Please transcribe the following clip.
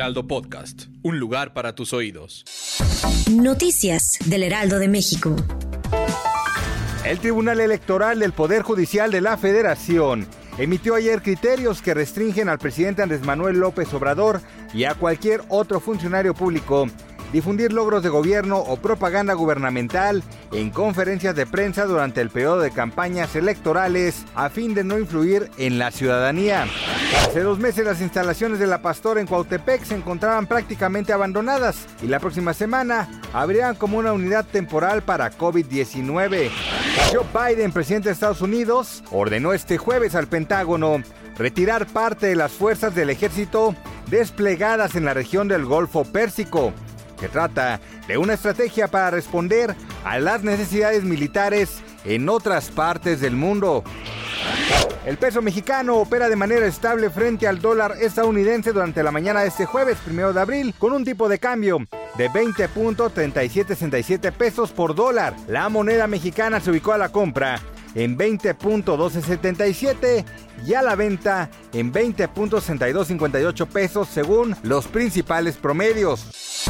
Heraldo Podcast, un lugar para tus oídos. Noticias del Heraldo de México. El Tribunal Electoral del Poder Judicial de la Federación emitió ayer criterios que restringen al presidente Andrés Manuel López Obrador y a cualquier otro funcionario público difundir logros de gobierno o propaganda gubernamental en conferencias de prensa durante el periodo de campañas electorales a fin de no influir en la ciudadanía. Hace dos meses las instalaciones de la Pastora en Cuautepec se encontraban prácticamente abandonadas y la próxima semana abrirán como una unidad temporal para COVID-19. Joe Biden, presidente de Estados Unidos, ordenó este jueves al Pentágono retirar parte de las fuerzas del ejército desplegadas en la región del Golfo Pérsico que trata de una estrategia para responder a las necesidades militares en otras partes del mundo. El peso mexicano opera de manera estable frente al dólar estadounidense durante la mañana de este jueves, primero de abril, con un tipo de cambio de 20.3767 pesos por dólar. La moneda mexicana se ubicó a la compra en 20.1277 y a la venta en 20.6258 pesos según los principales promedios.